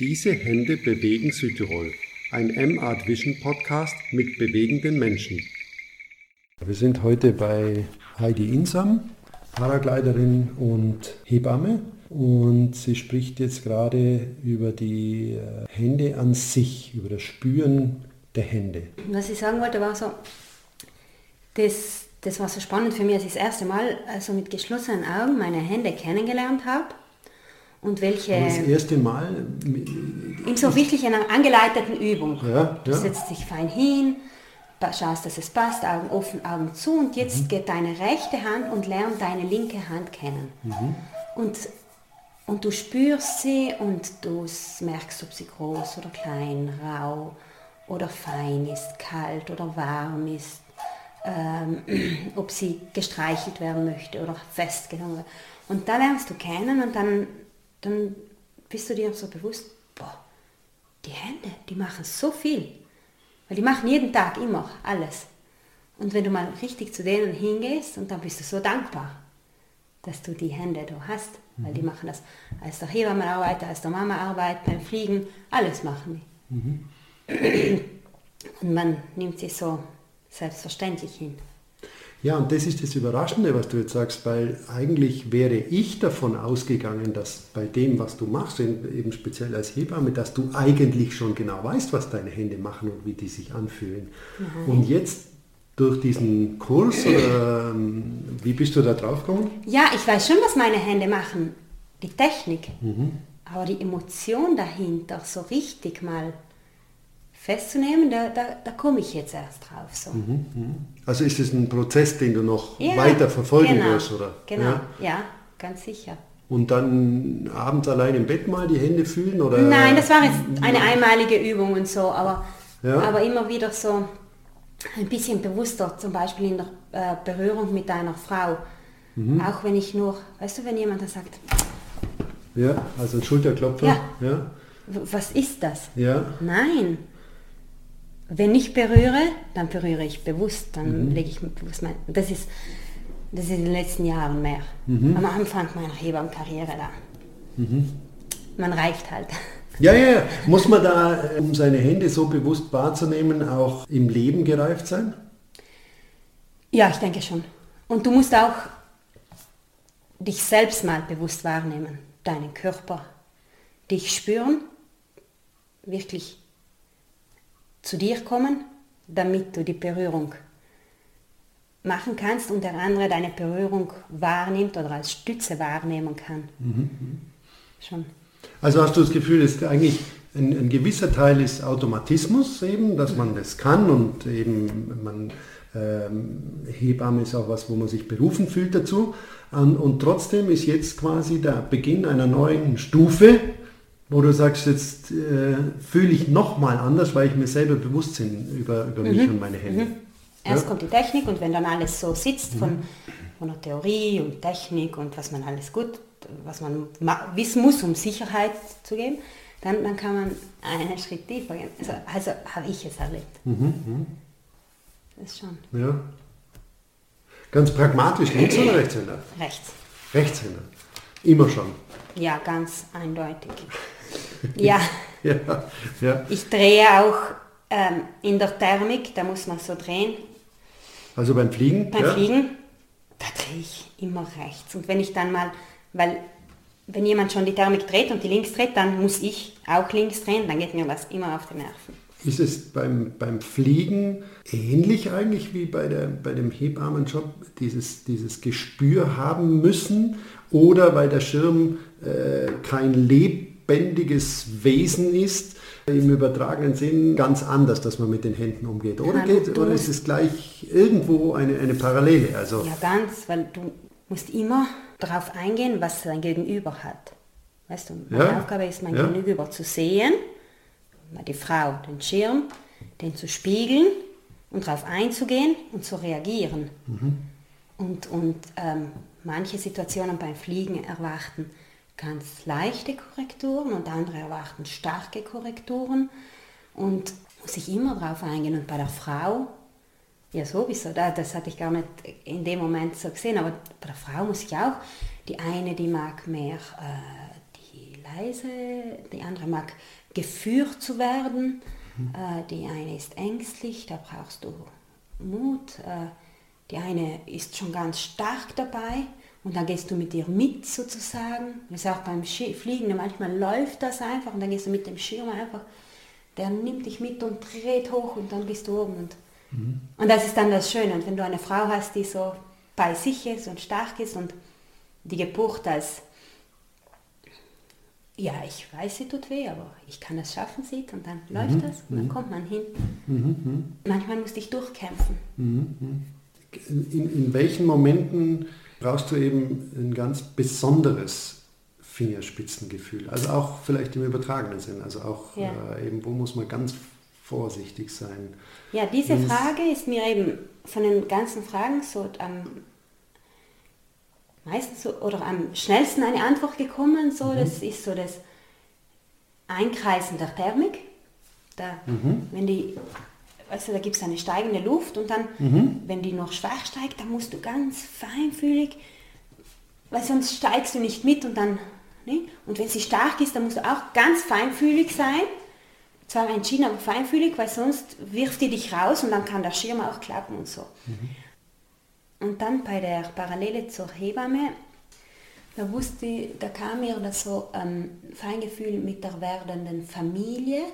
Diese Hände bewegen Südtirol. Ein M-Art Vision Podcast mit bewegenden Menschen. Wir sind heute bei Heidi Insam, Paragliderin und Hebamme. Und sie spricht jetzt gerade über die äh, Hände an sich, über das Spüren der Hände. Was ich sagen wollte, war so, das, das war so spannend für mich, als ich das erste Mal also mit geschlossenen Augen meine Hände kennengelernt habe und welche... Aber das erste Mal... In so wirklich einer angeleiteten Übung. Ja, Du ja. setzt dich fein hin, schaust, dass es passt, Augen offen, Augen zu und jetzt geht deine rechte Hand und lernt deine linke Hand kennen. Und, und du spürst sie und du merkst, ob sie groß oder klein, rau oder fein ist, kalt oder warm ist, ähm, ob sie gestreichelt werden möchte oder festgenommen wird. Und da lernst du kennen und dann, dann bist du dir so bewusst, boah, die Hände, die machen so viel. Weil die machen jeden Tag immer alles. Und wenn du mal richtig zu denen hingehst und dann bist du so dankbar, dass du die Hände da hast, weil die machen das als der Hebamme arbeitet, als der Mama arbeitet, beim Fliegen, alles machen die. Und man nimmt sie so selbstverständlich hin. Ja, und das ist das Überraschende, was du jetzt sagst, weil eigentlich wäre ich davon ausgegangen, dass bei dem, was du machst, eben speziell als Hebamme, dass du eigentlich schon genau weißt, was deine Hände machen und wie die sich anfühlen. Und jetzt durch diesen Kurs, oder ähm, wie bist du da drauf gekommen? Ja, ich weiß schon, was meine Hände machen, die Technik. Aber die Emotion dahinter, so richtig mal festzunehmen, da, da, da komme ich jetzt erst drauf. So. Also ist es ein Prozess, den du noch Ja, weiter verfolgen genau, wirst, oder? Genau, Ja? ja, ganz sicher. Und dann abends allein im Bett mal die Hände fühlen? Oder? Nein, das war jetzt eine einmalige Übung und so, aber, Ja. aber immer wieder so ein bisschen bewusster, zum Beispiel in der äh, Berührung mit einer Frau. Mhm. Auch wenn ich nur, weißt du, wenn jemand dann sagt, Ja, also ein Schulterklopfer. Ja. Ja. "W- was ist das? ja. Nein. Wenn ich berühre, dann berühre ich bewusst, dann lege ich bewusst mein. Das ist, das ist in den letzten Jahren mehr. Am Anfang meiner Hebammenkarriere da. Man reift halt. Ja, ja, ja. Muss man da, äh, um seine Hände so bewusst wahrzunehmen, auch im Leben gereift sein? Ja, ich denke schon. Und du musst auch dich selbst mal bewusst wahrnehmen, deinen Körper, dich spüren, wirklich zu dir kommen, damit du die Berührung machen kannst und der andere deine Berührung wahrnimmt oder als Stütze wahrnehmen kann. Schon. Also hast du das Gefühl, es ist eigentlich ein, ein gewisser Teil ist Automatismus eben, dass man das kann und eben man ähm, Hebamme ist auch was, wo man sich berufen fühlt dazu. Und, und trotzdem ist jetzt quasi der Beginn einer neuen Stufe, wo du sagst, jetzt äh, fühle ich nochmal anders, weil ich mir selber bewusst bin über, über mich und meine Hände. Erst Ja. kommt die Technik und wenn dann alles so sitzt von, von der Theorie und Technik und was man alles gut, was man ma- wissen muss, um Sicherheit zu geben, dann, dann kann man einen Schritt tiefer gehen. Also, also habe ich es erlebt. Das ist schon Ja. Ganz pragmatisch, links oder Rechtshänder? rechts. Rechtshänder. Immer schon. Ja, ganz eindeutig. Ja, Ja, ja. ich drehe auch ähm, in der Thermik, da muss man so drehen, Also beim Fliegen? Beim ja? Fliegen, da drehe ich immer rechts. Und wenn ich dann mal, weil wenn jemand schon die Thermik dreht und die links dreht, dann muss ich auch links drehen, dann geht mir das immer auf die Nerven. Ist es beim, beim Fliegen ähnlich eigentlich wie bei, der, bei dem Hebammenjob, dieses, dieses Gespür haben müssen? Oder weil der Schirm äh, kein lebendiges Wesen ist, im übertragenen Sinn ganz anders, dass man mit den Händen umgeht? Oder, Ja, geht, oder ist es gleich irgendwo eine, eine Parallele? Also, Ja, ganz, weil du musst immer darauf eingehen, was dein Gegenüber hat. Weißt du, meine Ja, Aufgabe ist, mein ja. Gegenüber zu sehen, die Frau, den Schirm, den zu spiegeln und darauf einzugehen und zu reagieren. Und, und ähm, manche Situationen beim Fliegen erwarten ganz leichte Korrekturen und andere erwarten starke Korrekturen und muss ich immer darauf eingehen. Und bei der Frau, ja sowieso, da- das hatte ich gar nicht in dem Moment so gesehen, aber bei der Frau muss ich auch, die eine, die mag mehr äh, die leise, die andere mag geführt zu werden, mhm. äh, die eine ist ängstlich, da brauchst du Mut, äh, die eine ist schon ganz stark dabei und dann gehst du mit ihr mit sozusagen. Das ist auch beim Fliegen, manchmal läuft das einfach und dann gehst du mit dem Schirm einfach, der nimmt dich mit und dreht hoch und dann bist du oben. Und, mhm. und das ist dann das Schöne. Und wenn du eine Frau hast, die so bei sich ist und stark ist und die Geburt als, ja, ich weiß, sie tut weh, aber ich kann es schaffen, sieht und dann mhm. läuft das und dann mhm. kommt man hin. Mhm. Manchmal musste ich durchkämpfen. Mhm. In, in welchen Momenten brauchst du eben ein ganz besonderes Fingerspitzengefühl. Also auch vielleicht im übertragenen Sinn. Also auch ja. äh, eben, wo muss man ganz vorsichtig sein. Ja, diese Wenn's Frage ist mir eben von den ganzen Fragen so am meisten so, oder am schnellsten eine Antwort gekommen. So, mhm. Das ist so das Einkreisen der Thermik. Da, mhm. Wenn die also da gibt es eine steigende Luft und dann, mhm. wenn die noch schwach steigt, dann musst du ganz feinfühlig, weil sonst steigst du nicht mit und dann, ne? und wenn sie stark ist, dann musst du auch ganz feinfühlig sein, zwar entschieden, aber feinfühlig, weil sonst wirft die dich raus und dann kann der Schirm auch klappen und so. Mhm. Und dann bei der Parallele zur Hebamme, da wusste, da kam mir das so ähm, Feingefühl mit der werdenden Familie,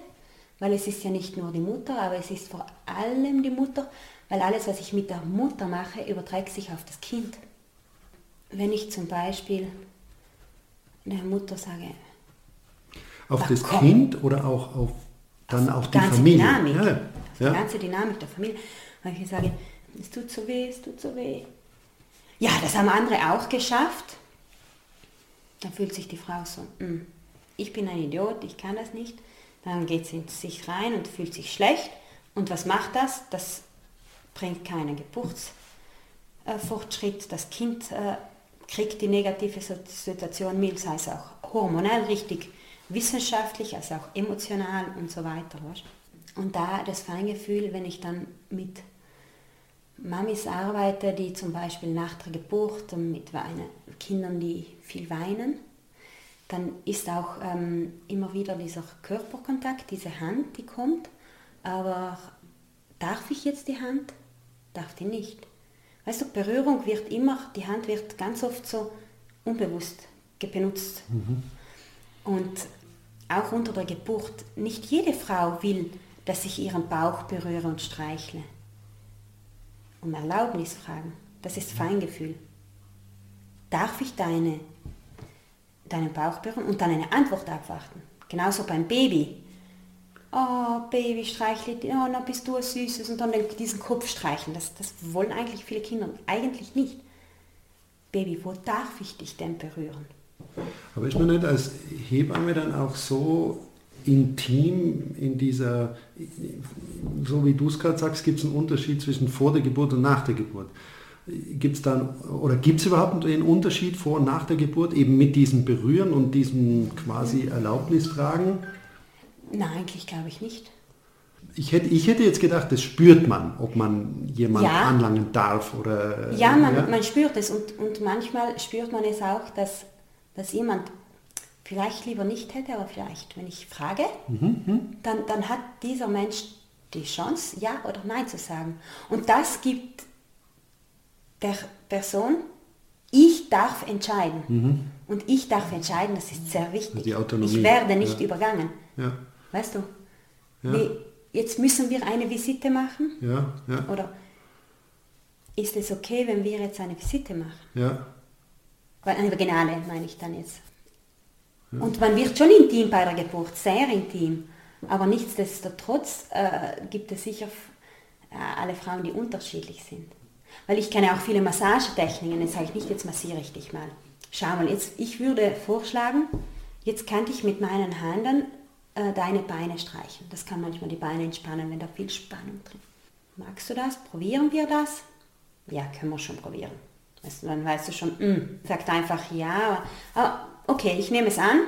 weil es ist ja nicht nur die Mutter, aber es ist vor allem die Mutter, weil alles, was ich mit der Mutter mache, überträgt sich auf das Kind. Wenn ich zum Beispiel der Mutter sage, auf das komm, Kind oder auch auf dann auf, auf die Familie. Dynamik, ja, ja. die ganze Dynamik der Familie. Wenn ich sage, es tut so weh, es tut so weh. Ja, das haben andere auch geschafft. Dann fühlt sich die Frau so, mm, ich bin ein Idiot, ich kann das nicht. Dann geht sie in sich rein und fühlt sich schlecht. Und was macht das? Das bringt keinen Geburtsfortschritt. Das Kind äh, kriegt die negative Situation mit, sei es auch hormonell richtig, wissenschaftlich, als auch emotional und so weiter. Und da das Feingefühl, wenn ich dann mit Mamis arbeite, die zum Beispiel nach der Geburt mit Kindern, die viel weinen, dann ist auch ähm, immer wieder dieser Körperkontakt, diese Hand, die kommt. Aber darf ich jetzt die Hand? Darf die nicht? Weißt du, Berührung wird immer, die Hand wird ganz oft so unbewusst benutzt. Mhm. Und auch unter der Geburt, nicht jede Frau will, dass ich ihren Bauch berühre und streichle. Um Erlaubnis fragen, das ist Feingefühl. Darf ich deine deinen Bauch berühren und dann eine Antwort abwarten. Genauso beim Baby. Oh, Baby, streichle, oh, na bist du ein Süßes und dann diesen Kopf streicheln. Das, das wollen eigentlich viele Kinder eigentlich nicht. Baby, wo darf ich dich denn berühren? Aber ist man nicht als Hebamme dann auch so intim in dieser, so wie du es gerade sagst, gibt es einen Unterschied zwischen vor der Geburt und nach der Geburt. Gibt es dann oder gibt es überhaupt einen Unterschied vor und nach der Geburt eben mit diesem Berühren und diesem quasi Erlaubnisfragen? Nein, eigentlich glaube ich nicht. Ich hätte, ich hätte jetzt gedacht, das spürt man, ob man jemanden ja. anlangen darf oder. Ja, man, ja? man spürt es und, und manchmal spürt man es auch, dass, dass jemand vielleicht lieber nicht hätte, aber vielleicht, wenn ich frage, mhm, mhm. dann, dann hat dieser Mensch die Chance, ja oder nein zu sagen. Und das gibt der Person, ich darf entscheiden. Mhm. Und ich darf entscheiden, das ist sehr wichtig. Die Autonomie. Ich werde nicht ja. übergangen. Ja. Weißt du? Ja. Nee, jetzt müssen wir eine Visite machen. Ja, ja. Oder ist es okay, wenn wir jetzt eine Visite machen? Ja. Weil eine Vaginale meine ich dann jetzt. Ja. Und man wird schon intim bei der Geburt, sehr intim. Aber nichtsdestotrotz äh, gibt es sicher äh, alle Frauen, die unterschiedlich sind. Weil ich kenne auch viele Massagetechniken, jetzt sage ich nicht, jetzt massiere ich dich mal. Schau mal, jetzt, ich würde vorschlagen, jetzt könnte ich mit meinen Händen äh, deine Beine streichen. Das kann manchmal die Beine entspannen, wenn da viel Spannung drin Magst du das? Probieren wir das? Ja, können wir schon probieren. Weißt dann weißt du schon, mm, sagt einfach ja. Aber okay, ich nehme es an,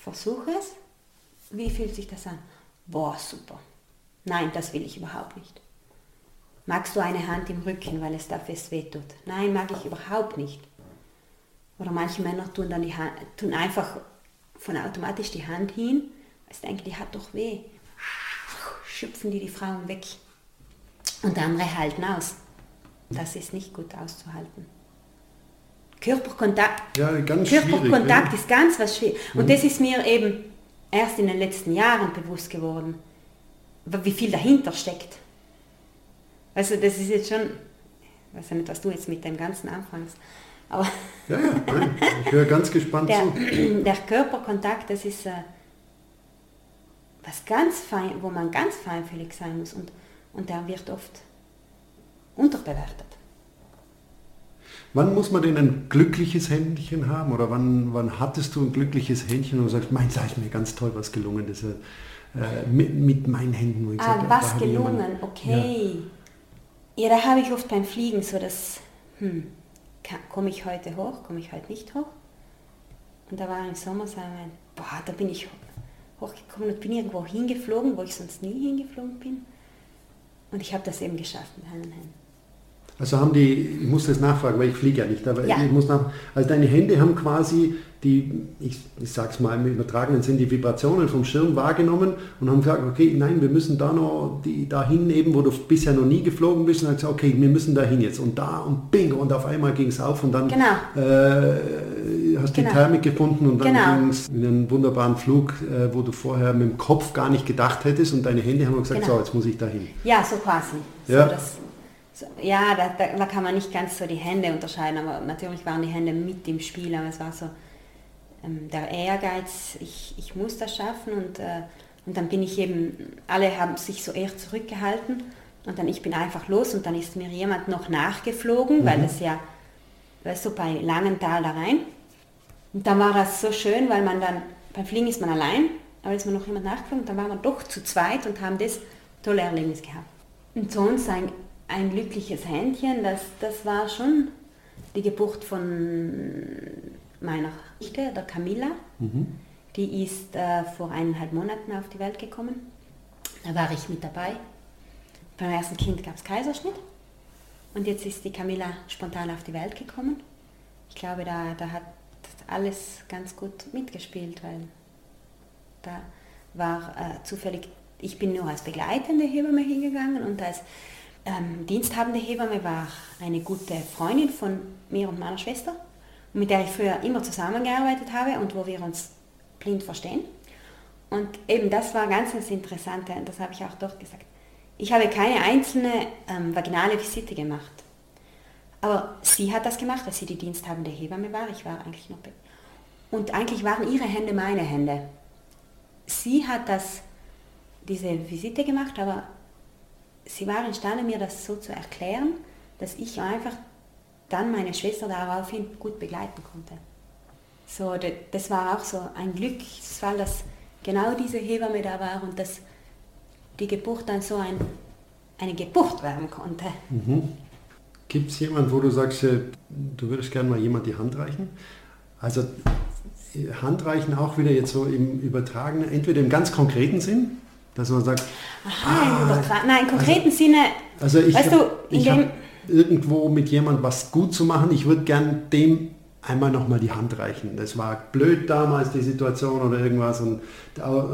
versuche es. Wie fühlt sich das an? Boah, super. Nein, das will ich überhaupt nicht. Magst du eine Hand im Rücken, weil es da fest wehtut? Nein, mag ich überhaupt nicht. Oder manche Männer tun dann die Hand, tun einfach von automatisch die Hand hin, weil ich denke, die hat doch weh. Schüpfen die die Frauen weg. Und der andere halten aus. Das ist nicht gut auszuhalten. Körperkontakt, Ja, ganz Körperkontakt schwierig, ist ganz was schwierig. Und das ist mir eben erst in den letzten Jahren bewusst geworden, wie viel dahinter steckt. Also das ist jetzt schon, ich weiß ja nicht, was du jetzt mit dem Ganzen anfängst, aber Ja, ja, nein, ich höre ganz gespannt der, zu. der Körperkontakt, das ist äh, was ganz fein, wo man ganz feinfühlig sein muss und, und der wird oft unterbewertet. Wann muss man denn ein glückliches Händchen haben? Oder wann, wann hattest du ein glückliches Händchen und sagst, mein, da ist mir ganz toll was gelungen. Das, äh, mit, mit meinen Händen. Wo ich Ah, gesagt was gelungen, jemand- okay. Ja, da habe ich oft beim Fliegen so das, hm, komme ich heute hoch, komme ich heute nicht hoch? Und da war im Sommer so ein, boah, da bin ich hochgekommen und bin irgendwo hingeflogen, wo ich sonst nie hingeflogen bin. Und ich habe das eben geschafft mit allen Händen. Also haben die, ich muss das nachfragen, weil ich fliege ja nicht, aber Ja. ich muss nach, also deine Hände haben quasi die, ich, ich sag's mal im übertragenen Sinn, die Vibrationen vom Schirm wahrgenommen und haben gesagt, okay, nein, wir müssen da noch, die, dahin eben, wo du bisher noch nie geflogen bist, und dann gesagt, okay, wir müssen dahin jetzt und da und bingo und auf einmal ging es auf und dann Genau. äh, hast du Genau. die Thermik gefunden und dann Genau. ging es in einen wunderbaren Flug, äh, wo du vorher mit dem Kopf gar nicht gedacht hättest und deine Hände haben gesagt, Genau. so, jetzt muss ich dahin. Ja, so quasi. So Ja. Das, ja, da, da, da kann man nicht ganz so die Hände unterscheiden, aber natürlich waren die Hände mit im Spiel, aber es war so ähm, der Ehrgeiz, ich, ich muss das schaffen und, äh, und dann bin ich eben, alle haben sich so eher zurückgehalten und dann ich bin einfach los und dann ist mir jemand noch nachgeflogen, weil das ja, weißt du, bei Langenthal da rein. Und dann war das so schön, weil man dann, beim Fliegen ist man allein, aber ist mir noch jemand nachgeflogen und dann waren wir doch zu zweit und haben das tolle Erlebnis gehabt. Und sonst ein, ein glückliches Händchen, das, das war schon die Geburt von meiner Nichte, der Camilla. Die ist äh, vor eineinhalb Monaten auf die Welt gekommen. Da war ich mit dabei. Beim ersten Kind gab es Kaiserschnitt. Und jetzt ist die Camilla spontan auf die Welt gekommen. Ich glaube, da, da hat alles ganz gut mitgespielt, weil da war äh, zufällig, ich bin nur als begleitende Hebamme hingegangen und als ähm, diensthabende Hebamme war eine gute Freundin von mir und meiner Schwester, mit der ich früher immer zusammengearbeitet habe und wo wir uns blind verstehen. Und eben das war ganz das Interessante das habe ich auch dort gesagt. Ich habe keine einzelne ähm, vaginale Visite gemacht. Aber sie hat das gemacht, weil sie die diensthabende Hebamme war. Ich war eigentlich noch... Und eigentlich waren ihre Hände meine Hände. Sie hat das, diese Visite gemacht, aber sie war imstande, mir das so zu erklären, dass ich einfach dann meine Schwester daraufhin gut begleiten konnte. So, das war auch so ein Glücksfall, dass genau diese Hebamme da war und dass die Geburt dann so ein, eine Geburt werden konnte. Gibt es jemanden, wo du sagst, äh, du würdest gerne mal jemand die Hand reichen? Also äh, Handreichen auch wieder jetzt so im übertragenen, entweder im ganz konkreten Sinn, dass man sagt, Aha, im Übertra- Nein, im konkreten Sinne, also ich, weißt du, in ich habe irgendwo mit jemandem was gut zu machen, ich würde gern dem einmal nochmal die Hand reichen. Das war blöd damals, die Situation oder irgendwas und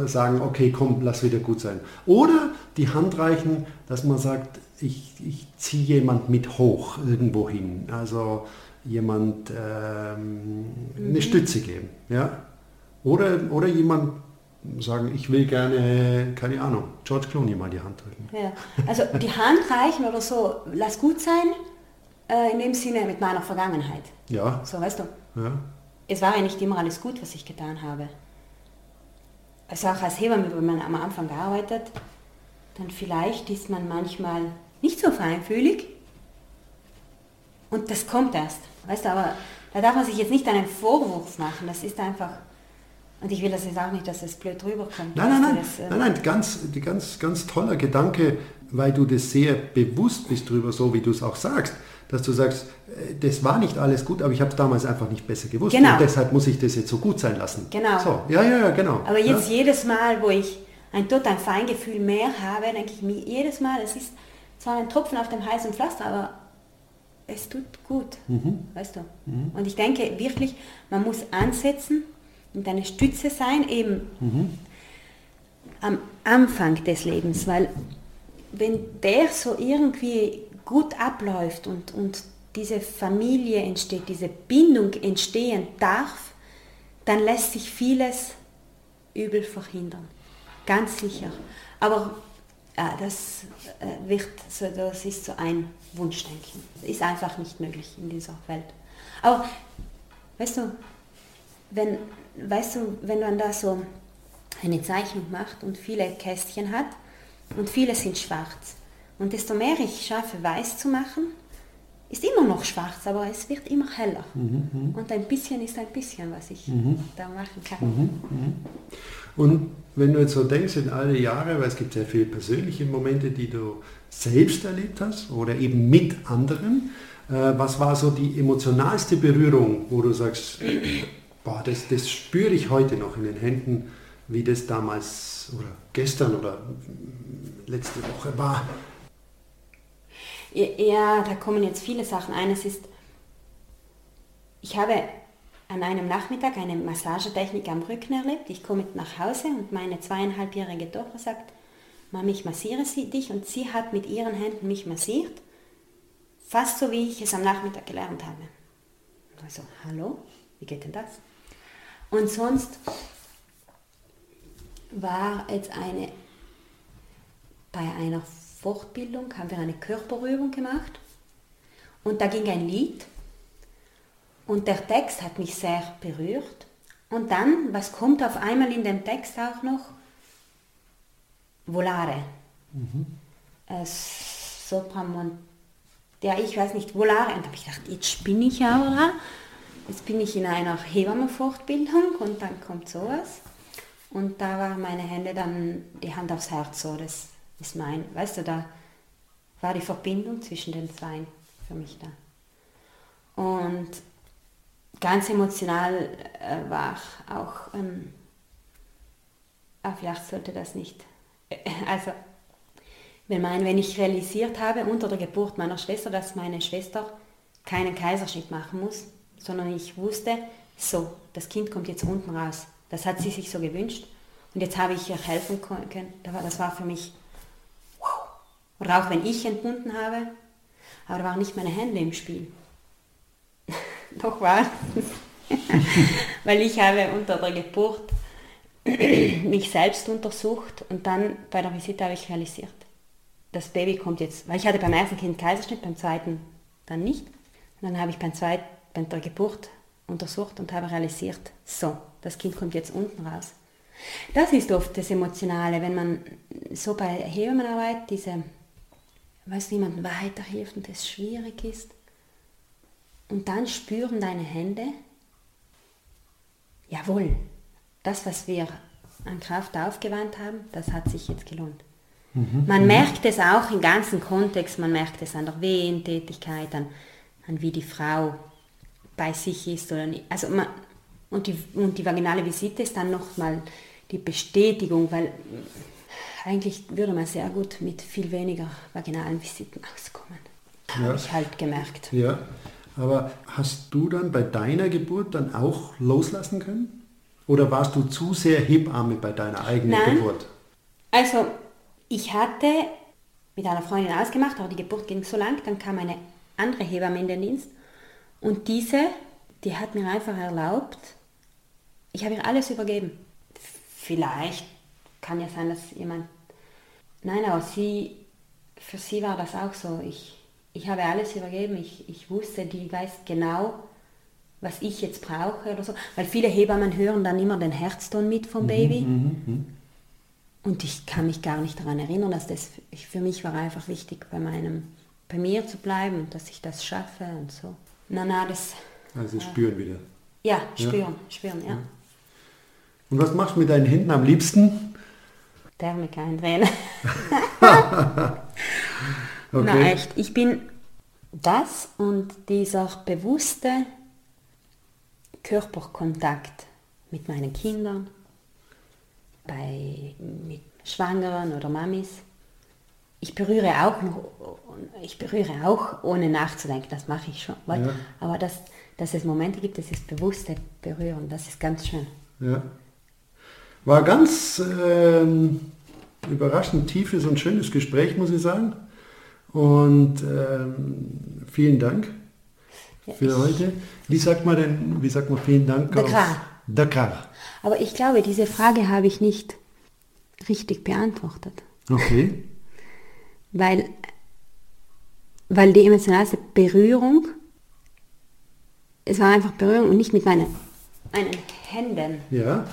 sagen, okay, komm, lass wieder gut sein. Oder die Hand reichen, dass man sagt, ich, ich ziehe jemand mit hoch irgendwo hin. Also jemand ähm, Mhm. eine Stütze geben. Ja? Oder, oder jemand sagen, ich will gerne, keine Ahnung, George Clooney mal die Hand drücken. ja, also die Hand reichen oder so, lass gut sein, äh, in dem Sinne mit meiner Vergangenheit. Ja, So, weißt du, ja. es war ja nicht immer alles gut, was ich getan habe. Also auch als Hebamme, wenn man am Anfang gearbeitet, dann vielleicht ist man manchmal nicht so feinfühlig und das kommt erst, weißt du, aber da darf man sich jetzt nicht einen Vorwurf machen, das ist einfach, und ich will das jetzt auch nicht, dass es blöd rüberkommt. Nein, nein, nein, das, äh, nein, nein, ganz, ganz, ganz toller Gedanke, weil du das sehr bewusst bist drüber, so wie du es auch sagst, dass du sagst, äh, das war nicht alles gut, aber ich habe es damals einfach nicht besser gewusst Genau. und deshalb muss ich das jetzt so gut sein lassen. Genau. So, ja, ja, ja, genau. Aber jetzt ja? jedes Mal, wo ich ein total Feingefühl mehr habe, denke ich mir jedes Mal, es ist zwar ein Tropfen auf dem heißen Pflaster, aber es tut gut, Mhm. weißt du. Und ich denke wirklich, man muss ansetzen und eine Stütze sein, eben mhm. am Anfang des Lebens, weil wenn der so irgendwie gut abläuft und, und diese Familie entsteht, diese Bindung entstehen darf, dann lässt sich vieles übel verhindern. Ganz sicher. Aber ja, das äh, wird so, das ist so ein Wunschdenken. Ist einfach nicht möglich in dieser Welt. Aber weißt du, wenn, weißt du, wenn man da so eine Zeichnung macht und viele Kästchen hat und viele sind schwarz und desto mehr ich schaffe, weiß zu machen, ist immer noch schwarz, aber es wird immer heller. Mhm, mhm, und ein bisschen ist ein bisschen, was ich mhm. da machen kann. Mhm, mhm, und wenn du jetzt so denkst in alle Jahre, weil es gibt sehr viele persönliche Momente, die du selbst erlebt hast oder eben mit anderen, äh, was war so die emotionalste Berührung, wo du sagst, boah, das, das spüre ich heute noch in den Händen, wie das damals oder gestern oder letzte Woche war? Ja, da kommen jetzt viele Sachen. Eines ist, ich habe an einem Nachmittag eine Massagetechnik am Rücken erlebt. Ich komme nach Hause und meine zweieinhalbjährige Tochter sagt, Mama, ich massiere sie dich und sie hat mit ihren Händen mich massiert, fast so wie ich es am Nachmittag gelernt habe. Also, hallo, wie geht denn das? Und sonst war jetzt eine bei einer Fortbildung haben wir eine Körperübung gemacht und da ging ein Lied und der Text hat mich sehr berührt. Und dann, was kommt auf einmal in dem Text auch noch? Volare. Mhm. Äh, Sopramont. Ja, ich weiß nicht, Volare. Und da habe ich gedacht, jetzt bin ich aber. Jetzt bin ich in einer Hebammenfortbildung und dann kommt sowas. Und da waren meine Hände dann die Hand aufs Herz, so das ist mein, weißt du, da war die Verbindung zwischen den zwei für mich da. Und ganz emotional äh, war auch, ähm, ah, vielleicht sollte das nicht, also wenn, mein, wenn ich realisiert habe unter der Geburt meiner Schwester, dass meine Schwester keinen Kaiserschnitt machen muss, sondern ich wusste, so, das Kind kommt jetzt unten raus. Das hat sie sich so gewünscht und jetzt habe ich ihr helfen können. Das war für mich wow. Oder auch wenn ich entbunden habe, aber da waren nicht meine Hände im Spiel. Doch war Weil ich habe unter der Geburt mich selbst untersucht und dann bei der Visite habe ich realisiert, das Baby kommt jetzt, weil ich hatte beim ersten Kind Kaiserschnitt, beim zweiten dann nicht. Und dann habe ich beim zweiten, bei der Geburt untersucht und habe realisiert, so, das Kind kommt jetzt unten raus. Das ist oft das Emotionale, wenn man so bei Hebammenarbeit diese, weiß niemandem weiterhilft und es schwierig ist. Und dann spüren deine Hände, jawohl, das, was wir an Kraft aufgewandt haben, das hat sich jetzt gelohnt. Mhm. Man mhm. merkt es auch im ganzen Kontext, man merkt es an der Wehentätigkeit, an, an wie die Frau bei sich ist oder nicht. Also man, und, die, und die vaginale Visite ist dann nochmal die Bestätigung, weil eigentlich würde man sehr gut mit viel weniger vaginalen Visiten auskommen. Ja. Habe ich halt gemerkt. Ja, aber hast du dann bei deiner Geburt dann auch loslassen können? Oder warst du zu sehr Hebamme bei deiner eigenen Nein. Geburt? Also, ich hatte mit einer Freundin ausgemacht, aber die Geburt ging so lang, dann kam eine andere Hebamme in den Dienst und diese, die hat mir einfach erlaubt, ich habe ihr alles übergeben. Vielleicht kann ja sein, dass jemand, nein, aber sie, für sie war das auch so. Ich ich habe alles übergeben. Ich, ich wusste, die weiß genau, was ich jetzt brauche oder so. Weil viele Hebammen hören dann immer den Herzton mit vom mhm, Baby. Mhm, mhm. Und ich kann mich gar nicht daran erinnern, dass das für mich war einfach wichtig, bei meinem, bei mir zu bleiben und dass ich das schaffe und so. Na, na, das. Also spüren wieder. Ja, spüren, ja. spüren, ja. Und was machst du mit deinen Händen am liebsten? Thermik eindrehen. Okay. Na echt, ich bin das und dieser bewusste Körperkontakt mit meinen Kindern, bei, mit Schwangeren oder Mamis. Ich berühre auch noch, ich berühre auch ohne nachzudenken, das mache ich schon. Ja. Aber dass, dass es Momente gibt, das ist bewusste Berühren, das ist ganz schön. Ja. War ganz ähm, überraschend tiefes und schönes Gespräch, muss ich sagen. Und ähm, vielen Dank für heute. Wie sagt man denn, wie sagt man vielen Dank Dakar. auf Dakar? Aber ich glaube, diese Frage habe ich nicht richtig beantwortet. Okay. Weil, weil die emotionalste Berührung, es war einfach Berührung und nicht mit meinen, meinen Händen. Ja.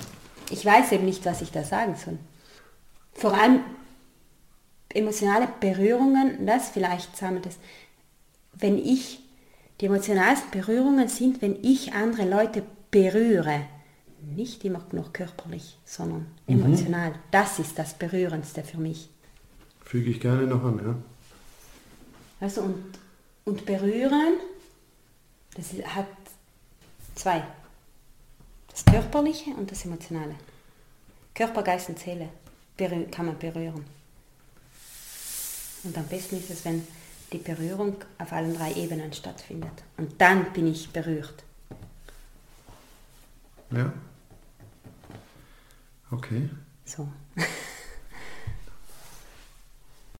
Ich weiß eben nicht, was ich da sagen soll. Vor allem emotionale Berührungen, das vielleicht wir das, wenn ich, die emotionalsten Berührungen sind, wenn ich andere Leute berühre. Nicht immer noch körperlich, sondern emotional. Das ist das Berührendste für mich. Füge ich gerne noch an, ja. Also und, und berühren, das hat zwei. Das Körperliche und das Emotionale. Körper, Geist und Seele kann man berühren. Und am besten ist es, wenn die Berührung auf allen drei Ebenen stattfindet. Und dann bin ich berührt. Ja. Okay. So.